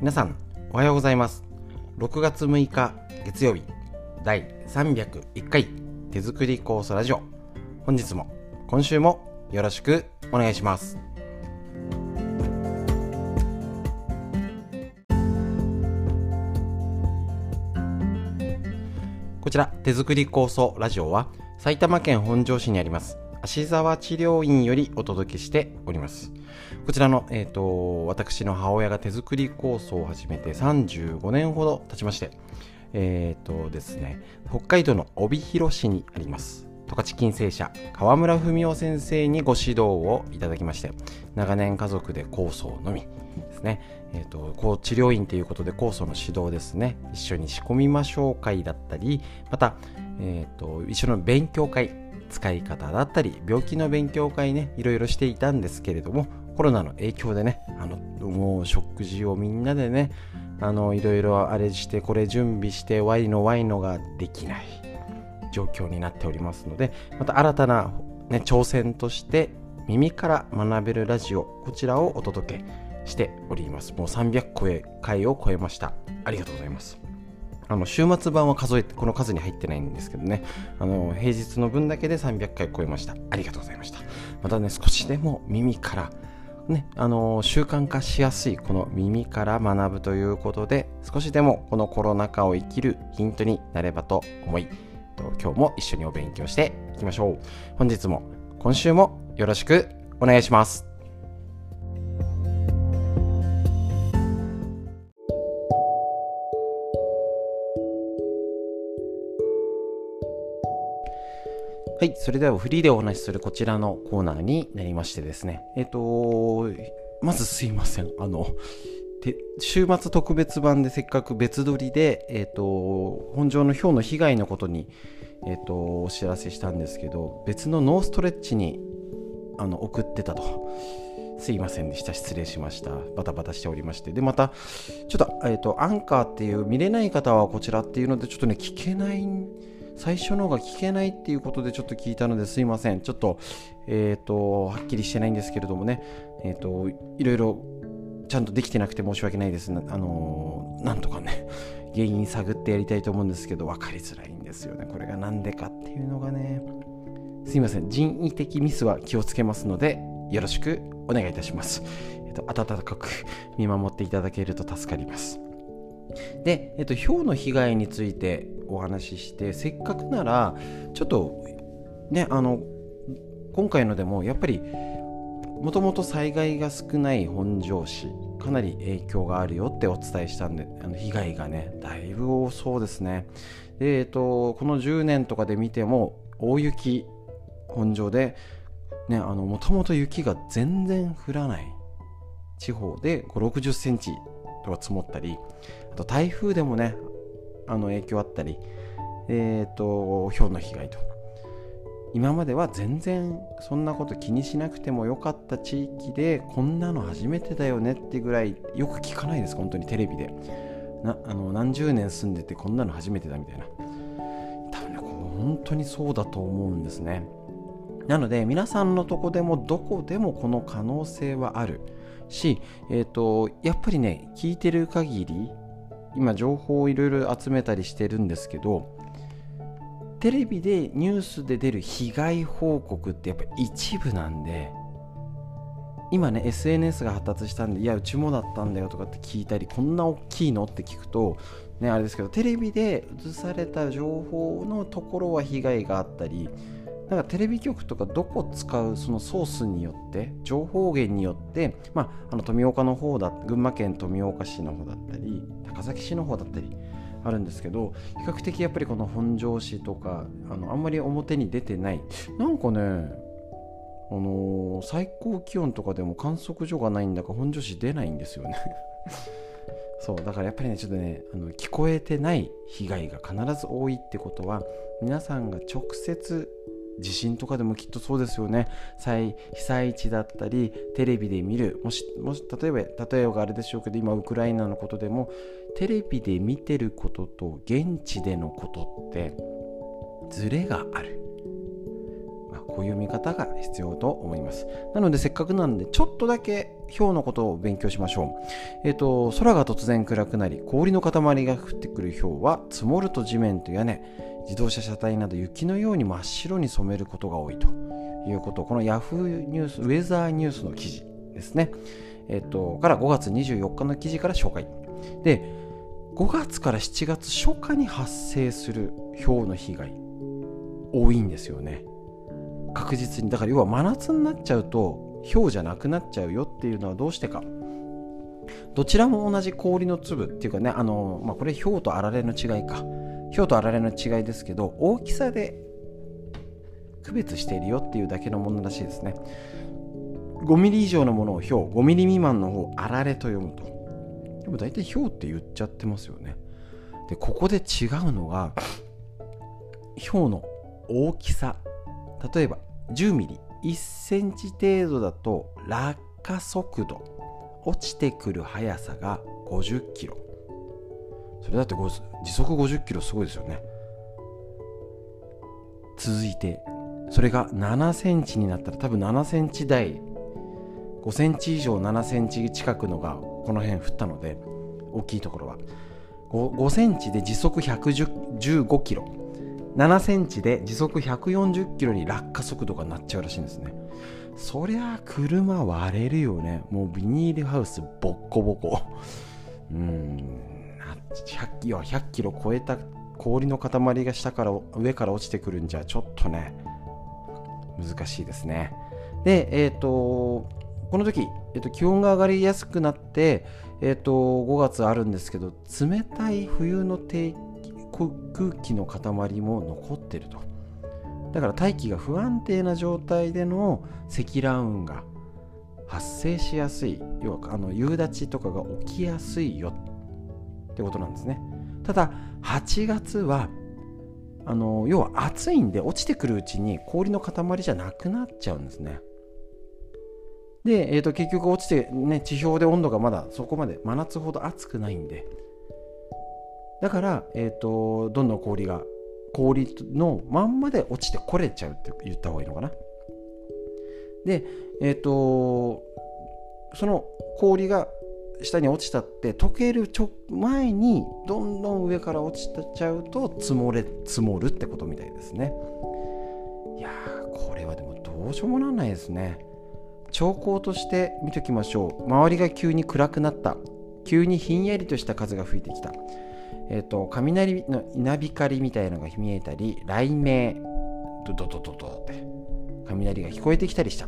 皆さんおはようございます。6月6日月曜日第301回手作り酵素ラジオ。本日も今週もよろしくお願いします。こちら手作り酵素ラジオは埼玉県本庄市にあります芦沢治療院よりお届けしております。こちらの、えーと、私の母親が手作り酵素を始めて35年ほど経ちましてえっ、ー、とですね北海道の帯広市にあります。十勝金星社川村文夫先生にご指導をいただきまして長年家族で酵素のみですね、えーと、こう治療院ということで酵素の指導ですね。一緒に仕込みましょう会だったりまた、えーと一緒の勉強会使い方だったり病気の勉強会ねいろいろしていたんですけれどもコロナの影響でねあのもう食事をみんなでねあのいろいろあれしてこれ準備してワイのワイのができない状況になっておりますのでまた新たな、ね、挑戦として耳から学べるラジオこちらをお届けしております。もう300回を超えました。ありがとうございます。あの週末版は数えてこの数に入ってないんですけどね。あの平日の分だけで300回超えました。ありがとうございました。またね少しでも耳からね、あの習慣化しやすいこの耳から学ぶということで少しでもこのコロナ禍を生きるヒントになればと思い今日も一緒にお勉強していきましょう。本日も今週もよろしくお願いします。はい、それではフリーでお話しするこちらのコーナーになりましてですね、えっ、と、まずすいません、あの、週末特別版でせっかく別撮りで、えっ、と、本庄の氷の被害のことに、えっ、と、お知らせしたんですけど、別のノーストレッチにあの送ってたと。すいませんでした。失礼しました。バタバタしておりまして。で、また、ちょっと、えっ、と、アンカーっていう見れない方はこちらっていうので、ちょっとね、聞けない最初の方が聞けないっていうことでちょっと聞いたのですいません。ちょっと、えっ、ー、と、はっきりしてないんですけれどもね、えっ、ー、と、いろいろちゃんとできてなくて申し訳ないです。あのー、なんとかね、原因探ってやりたいと思うんですけど、分かりづらいんですよね。これが何でかっていうのがね。すいません。人為的ミスは気をつけますので、よろしくお願いいたします。えっ、と、温かく見守っていただけると助かります。で、えっと、氷の被害についてお話ししてせっかくならちょっとねあの今回のでもやっぱりもともと災害が少ない本庄市かなり影響があるよってお伝えしたんであの被害がねだいぶ多そうですね。で、えっと、この10年とかで見ても大雪本庄でもともと雪が全然降らない地方で5 6 0センチとか積もったりあと台風でもねあの影響あったり、えっ、ー、と、氷の被害と。今までは全然そんなこと気にしなくてもよかった地域でこんなの初めてだよねってぐらいよく聞かないです本当にテレビで。なあの何十年住んでてこんなの初めてだみたいな。多分ね本当にそうだと思うんですね。なので皆さんのとこでもどこでもこの可能性はある。し、えーとやっぱりね聞いてる限り今情報をいろいろ集めたりしてるんですけどテレビでニュースで出る被害報告ってやっぱ一部なんで今ね SNS が発達したんでいやうちもだったんだよとかって聞いたりこんな大きいのって聞くとねあれですけどテレビで映された情報のところは被害があったりなんかテレビ局とかどこ使うそのソースによって情報源によって、まあ、あの富岡の方だ群馬県富岡市の方だったり高崎市の方だったりあるんですけど比較的やっぱりこの本庄市とかあのあんまり表に出てない。なんかねあのー、最高気温とかでも観測所がないんだか本庄市出ないんですよね。そうだからやっぱりねちょっとねあの聞こえてない被害が必ず多いってことは皆さんが直接地震とかでもきっとそうですよね。被災地だったりテレビで見るもしもし例えば例えばあれでしょうけど今ウクライナのことでもテレビで見てることと現地でのことってズレがある、まあ、こういう見方が必要と思います。なのでせっかくなんでちょっとだけ氷のことを勉強しましょう。えっ、ー、と空が突然暗くなり氷の塊が降ってくる氷は積もると地面と屋根自動車車体など雪のように真っ白に染めることが多いと。いうこと。この Yahoo ニュースウェザーニュースの記事ですね。えっ、とから5月24日の記事から紹介。で5月から7月初夏に発生する氷の被害多いんですよね。確実に。だから要は真夏になっちゃうと氷じゃなくなっちゃうよっていうのはどうしてか。どちらも同じ氷の粒っていうかねあの、まあ、これ氷とあられの違いか。氷とあられの違いですけど大きさで区別しているよっていうだけのものらしいですね。5ミリ以上のものを氷5ミリ未満の方あられと読むと。でも大体氷って言っちゃってますよね。でここで違うのが氷の大きさ。例えば10ミリ。1センチ程度だと落下速度。落ちてくる速さが50キロ。それだって時速50キロすごいですよね。続いてそれが7センチになったら多分7センチ台5センチ以上7センチ近くのがこの辺降ったので大きいところは。5, 5センチで時速115キロ。7センチで時速140キロに落下速度がなっちゃうらしいんですね。そりゃ車割れるよね。もうビニールハウスボッコボコ。うん。100, 100キロ超えた氷の塊が下から上から落ちてくるんじゃちょっとね難しいですね。でえっ、ー、とこの時、えーと、気温が上がりやすくなって、えーと、と5月あるんですけど冷たい冬の低空気の塊も残ってると。だから大気が不安定な状態での積乱雲が発生しやすい要はあの夕立とかが起きやすいよってことなんですね。ただ8月はあの要は暑いんで落ちてくるうちに氷の塊じゃなくなっちゃうんですね。で、えーと、結局落ちて、ね、地表で温度がまだそこまで真夏ほど暑くないんで。だから、えーと、どんどん氷が氷のまんまで落ちてこれちゃうって言った方がいいのかな。でえっ、ー、とその氷が下に落ちたって溶けるちょ前にどんどん上から落ちちゃうと積もれ積もるってことみたいですね。いやーこれはでもどうしようもならないですね。兆候として見ときましょう。周りが急に暗くなった。急にひんやりとした風が吹いてきた。えっ、ー、と、雷の稲光みたいのが見えたり、雷鳴、ドドドドドって、雷が聞こえてきたりした。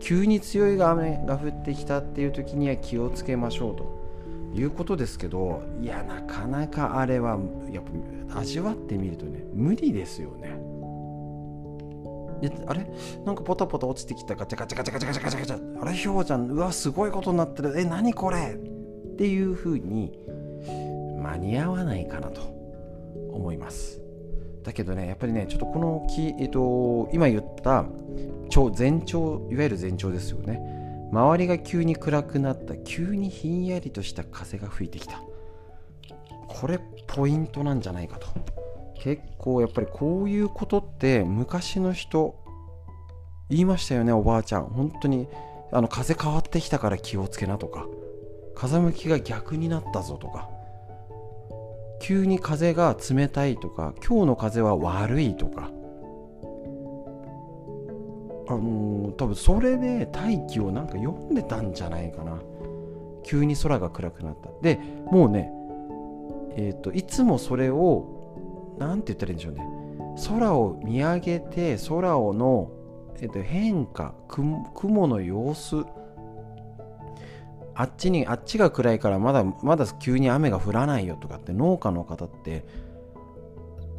急に強い雨が降ってきたっていう時には気をつけましょうということですけど、いや、なかなかあれは、やっぱ味わってみるとね、無理ですよね。あれ？なんかポタポタ落ちてきたガチャガチャガチャガチャガチャガチャガチャあれひょうちゃんうわすごいことになってるえ何これっていうふうに間に合わないかなと思いますだけどねやっぱりねちょっとこの木、えっと、今言った超前兆いわゆる前兆ですよね。周りが急に暗くなった急にひんやりとした風が吹いてきた。これポイントなんじゃないかと。結構やっぱりこういうことって昔の人言いましたよねおばあちゃん。本当にあの風変わってきたから気をつけなとか。風向きが逆になったぞとか。急に風が冷たいとか今日の風は悪いとか。あのー、多分それで大気をなんか読んでたんじゃないかな。急に空が暗くなった。でもうねえっ、ー、といつもそれを何て言ったらいいんでしょうね。空を見上げて空をの、えー、と変化雲の様子あっちにあっちが暗いからまだまだ急に雨が降らないよとかって農家の方って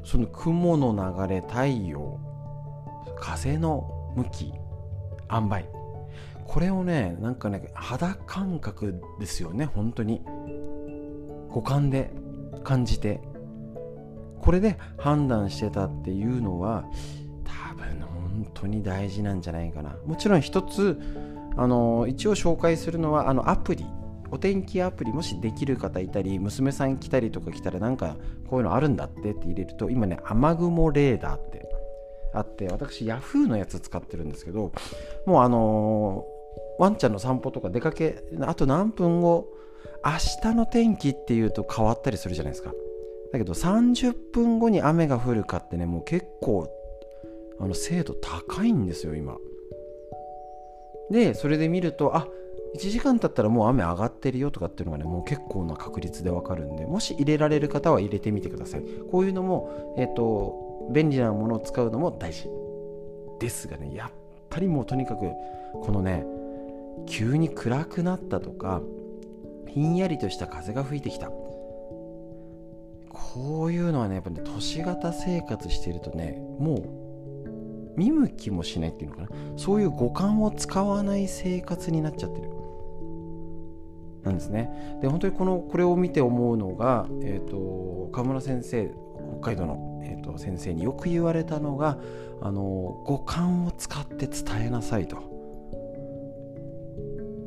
その雲の流れ太陽風の向き塩梅。これをねなんかね肌感覚ですよね本当に。五感で感じて。これで判断してたっていうのは多分本当に大事なんじゃないかな。もちろん一つあの一応紹介するのはあのアプリお天気アプリもしできる方いたり娘さん来たりとか来たらなんかこういうのあるんだってって入れると今ね雨雲レーダーってあって私 Yahoo のやつ使ってるんですけどもうあのー、ワンちゃんの散歩とか出かけあと何分後明日の天気っていうと変わったりするじゃないですか。だけど30分後に雨が降るかってねもう結構あの精度高いんですよ今。でそれで見るとあ1時間経ったらもう雨上がってるよとかっていうのがねもう結構な確率でわかるんでもし入れられる方は入れてみてください。こういうのもえっ、ー、と便利なものを使うのも大事ですがねやっぱりもうとにかくこのね急に暗くなったとかひんやりとした風が吹いてきた。こういうのはねやっぱね都市型生活してるとねもう見向きもしないっていうのかな。そういう五感を使わない生活になっちゃってる。なんですね。で本当にこのこれを見て思うのが、えーと、河村先生北海道の、えーと先生によく言われたのがあの五感を使って伝えなさいと。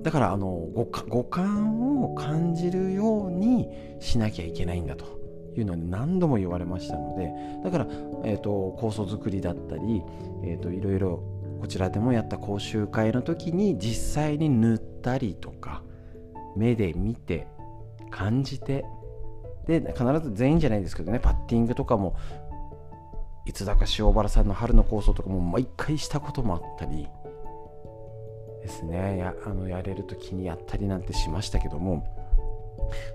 だからあの五五感を感じるようにしなきゃいけないんだと。いうのは何度も言われましたのでだから、えーと、酵素作りだったり、えーと、いろいろこちらでもやった講習会の時に実際に塗ったりとか目で見て感じてで必ず全員じゃないですけどねパッティングとかもいつだか塩原さんの春の構想とかも毎回したこともあったりですね。やあのやれる時にやったりなんてしましたけども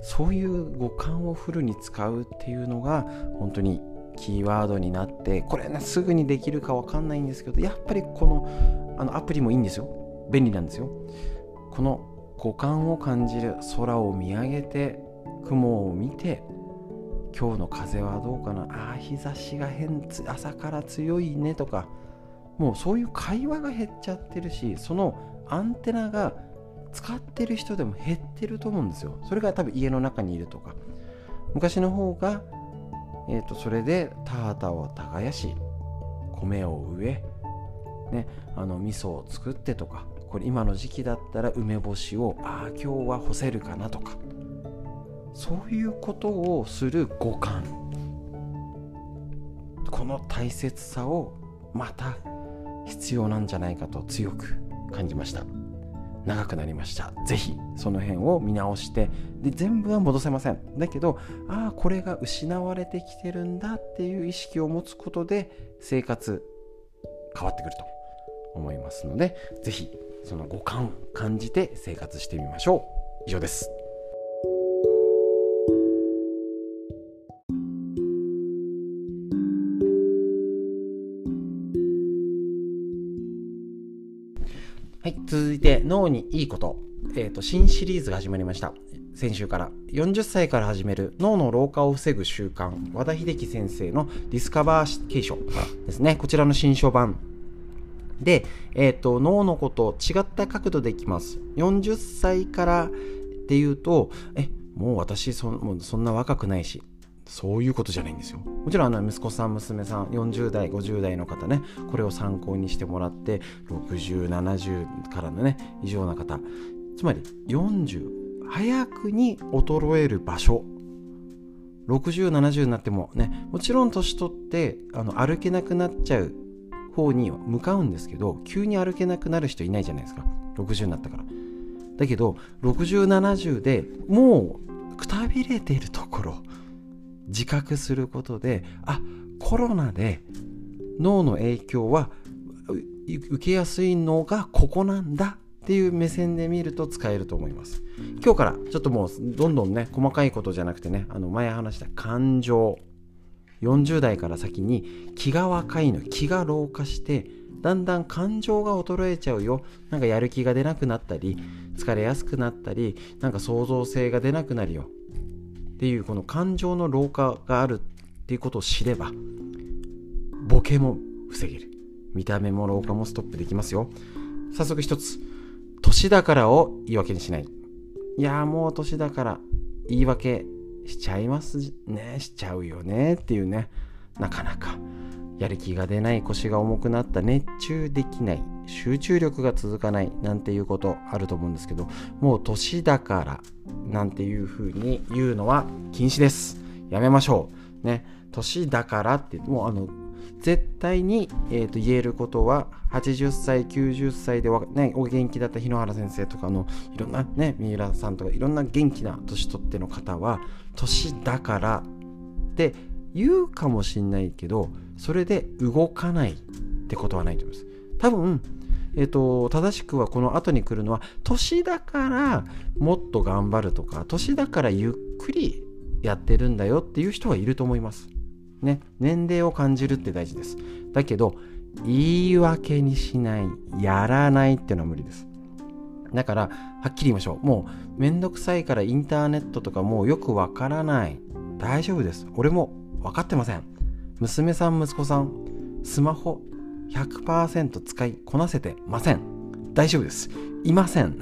そういう五感をフルに使うっていうのが本当にキーワードになってこれねすぐにできるか分かんないんですけどやっぱりこのあのアプリもいいんですよ。便利なんですよ。この五感を感じる空を見上げて雲を見て今日の風はどうかな。ああ日差しが変朝から強いねとかもうそういう会話が減っちゃってるしそのアンテナが使ってる人でも減ってると思うんですよ。それが多分家の中にいるとか。昔の方が、えーと、それで田畑を耕し米を植えね、あの味噌を作ってとかこれ今の時期だったら梅干しをああ今日は干せるかなとか。そういうことをする五感。この大切さをまた必要なんじゃないかと強く感じました。長くなりました。是非その辺を見直してで全部は戻せません。だけどああこれが失われてきてるんだっていう意識を持つことで生活変わってくると思いますので是非その五感を感じて生活してみましょう。以上です。にいいこと、えーと、新シリーズが始まりました。先週から。40歳から始める脳の老化を防ぐ習慣和田秀樹先生のディスカバー継承ですね。こちらの新書版。で、えーと、脳のこと違った角度でいきます。40歳からっていうとえもう私そもうそんな若くないし。そういうことじゃないんですよ。もちろんあの息子さん、娘さん、40代、50代の方ね、これを参考にしてもらって、60、70からのね、以上な方、つまり40、早くに衰える場所、60、70になってもね、もちろん年取ってあの歩けなくなっちゃう方に向かうんですけど、急に歩けなくなる人いないじゃないですか。60になったから。だけど、60、70でもうくたびれているところ、自覚することであコロナで脳の影響は受けやすいのがここなんだっていう目線で見ると使えると思います。今日からちょっともうどんどんね細かいことじゃなくてねあの前話した感情。40代から先に気が若いの気が老化してだんだん感情が衰えちゃうよ。なんかやる気が出なくなったり疲れやすくなったりなんか創造性が出なくなるよ。っていうこの感情の老化があるっていうことを知ればボケも防げる。見た目も老化もストップできますよ。早速一つ年だからを言い訳にしない。いやもう年だから言い訳しちゃいますね。しちゃうよね。っていうね。なかなか。やる気が出ない腰が重くなった熱中できない集中力が続かないなんていうことあると思うんですけどもう年だからなんていう風に言うのは禁止です。やめましょう。ね。年だからってもうあの絶対に、えー、と言えることは80歳90歳でね、お元気だった日野原先生とかのいろんなね三浦さんとかいろんな元気な年取っての方は年だからって言うかもしんないけどそれで動かないってことはないと思います。多分えっ、と正しくはこの後に来るのは年だからもっと頑張るとか年だからゆっくりやってるんだよっていう人はいると思います。ね。年齢を感じるって大事です。だけど言い訳にしないやらないっていうのは無理です。だからはっきり言いましょう。もうめんどくさいからインターネットとかもうよくわからない。大丈夫です。俺も分かってません。娘さん息子さんスマホ100%使いこなせてません。大丈夫です。いません。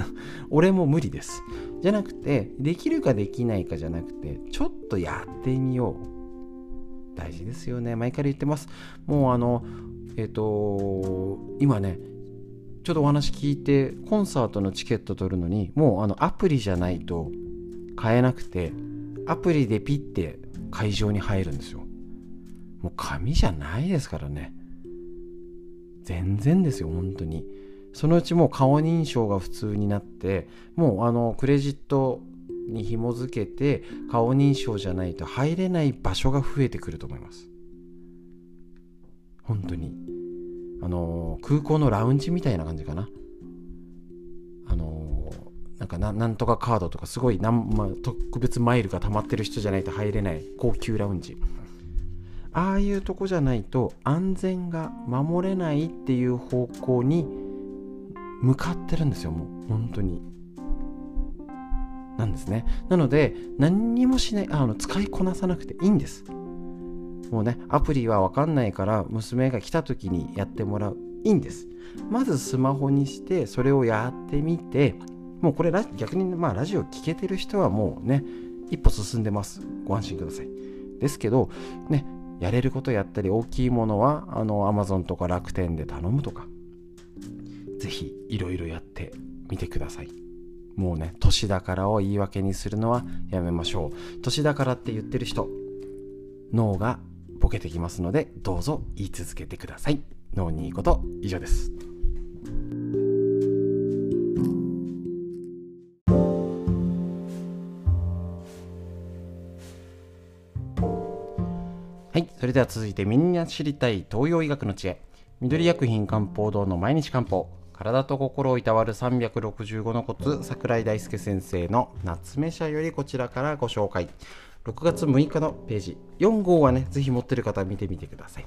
俺も無理です。じゃなくてできるかできないかじゃなくてちょっとやってみよう。大事ですよね。前から言ってます。もうあのえっ、ー、と今ねちょっとお話聞いてコンサートのチケット取るのにもうあのアプリじゃないと買えなくてアプリでピッて会場に入るんですよ。もう紙じゃないですからね。全然ですよ本当に。そのうちもう顔認証が普通になってもうあのクレジットに紐付けて顔認証じゃないと入れない場所が増えてくると思います。本当に。あの空港のラウンジみたいな感じかな。あのなんかなんとかカードとかすごいなん、ま特別マイルが溜まってる人じゃないと入れない高級ラウンジ。ああいうとこじゃないと安全が守れないっていう方向に向かってるんですよもう本当に。なんですね。なので何にもしないあの使いこなさなくていいんです。もうねアプリは分かんないから娘が来た時にやってもらういいんです。まずスマホにしてそれをやってみてもうこれ逆にまあラジオ聴けてる人はもうね一歩進んでます。ご安心ください。ですけどねやれることやったり大きいものはあの Amazon とか楽天で頼むとか。ぜひいろいろやってみてください。もうね年だからを言い訳にするのはやめましょう。年だからって言ってる人脳がボケてきますのでどうぞ言い続けてください。脳にいいこと以上です。では続いてみんな知りたい東洋医学の知恵。緑薬品漢方堂の毎日漢方。体と心をいたわる365のコツ桜井大輔先生の夏目社よりこちらからご紹介。6月6日のページ。4号はねぜひ持ってる方見てみてください。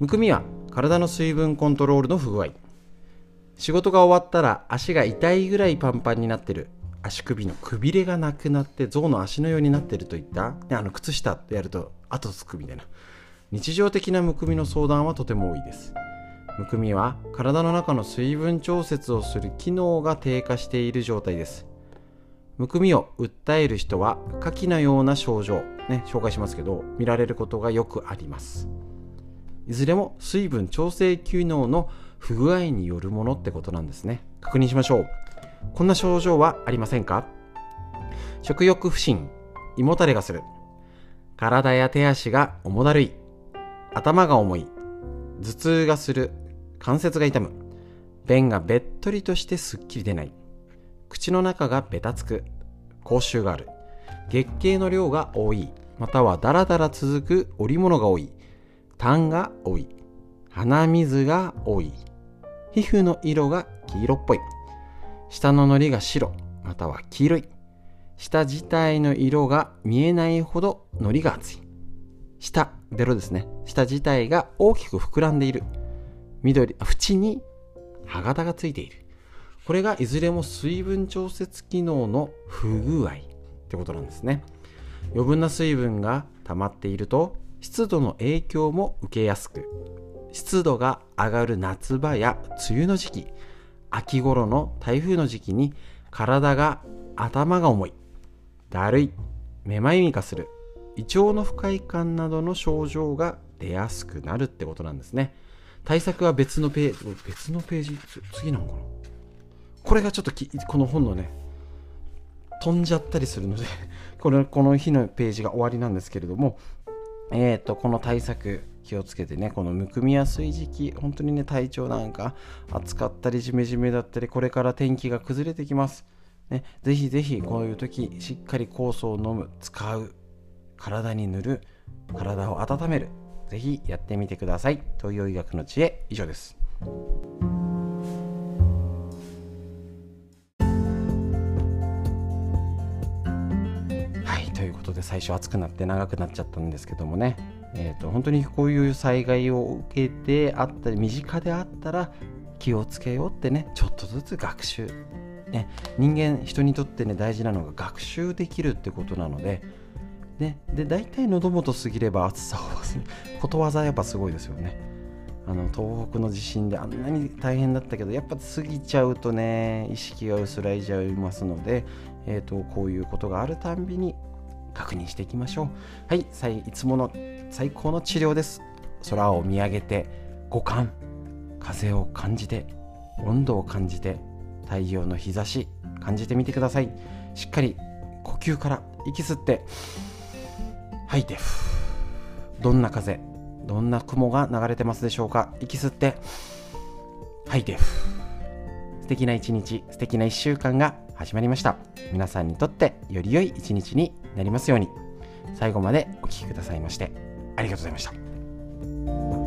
むくみは体の水分コントロールの不具合。仕事が終わったら足が痛いぐらいパンパンになってる。足首のくびれがなくなって象の足のようになってるといった、ね、あの靴下とやると後つくみたいな。日常的なむくみの相談はとても多いです。むくみは体の中の水分調節をする機能が低下している状態です。むくみを訴える人は下記のような症状、ね、紹介しますけど見られることがよくあります。いずれも水分調整機能の不具合によるものってことなんですね。確認しましょう。こんな症状はありませんか？食欲不振胃もたれがする。体や手足が重だるい。頭が重い。頭痛がする。関節が痛む。便がべっとりとしてすっきり出ない。口の中がベタつく。口臭がある。月経の量が多い。またはダラダラ続く。織物が多い。痰が多い。鼻水が多い。皮膚の色が黄色っぽい。舌ののりが白。または黄色い。舌自体の色が見えないほどのりが厚い。舌ベロですね。舌自体が大きく膨らんでいる。緑縁に歯型がついている。これがいずれも水分調節機能の不具合ってことなんですね。余分な水分が溜まっていると湿度の影響も受けやすく湿度が上がる夏場や梅雨の時期秋頃の台風の時期に体が頭が重いだるいめまいみかする胃腸の不快感などの症状が出やすくなるってことなんですね。対策は別のページ別のページ次なのかな？これがちょっとこの本のね飛んじゃったりするので これこの日のページが終わりなんですけれどもえっ、ー、とこの対策気をつけてねこのむくみやすい時期本当にね体調なんか暑かったりジメジメだったりこれから天気が崩れてきます。ね、ぜひぜひこういう時しっかり酵素を飲む使う体に塗る体を温める。ぜひやってみてください。東洋医学の知恵以上です。はいということで最初暑くなって長くなっちゃったんですけどもね。えーと、本当にこういう災害を受けてあったり身近であったら気をつけようってねちょっとずつ学習、ね、人間人にとってね大事なのが学習できるってことなのでね、で大体喉元過ぎれば暑さを忘れことわざやっぱすごいですよね。あの東北の地震であんなに大変だったけどやっぱ過ぎちゃうとね意識が薄らいじゃいますので、えーと、こういうことがあるたんびに確認していきましょう。はいいつもの最高の治療です。空を見上げて五感風を感じて温度を感じて太陽の日差し感じてみてください。しっかり呼吸から息吸って吐いてどんな風どんな雲が流れてますでしょうか。息吸って吐いて素敵な一日素敵な一週間が始まりました。皆さんにとってより良い一日になりますように。最後までお聴きくださいましてありがとうございました。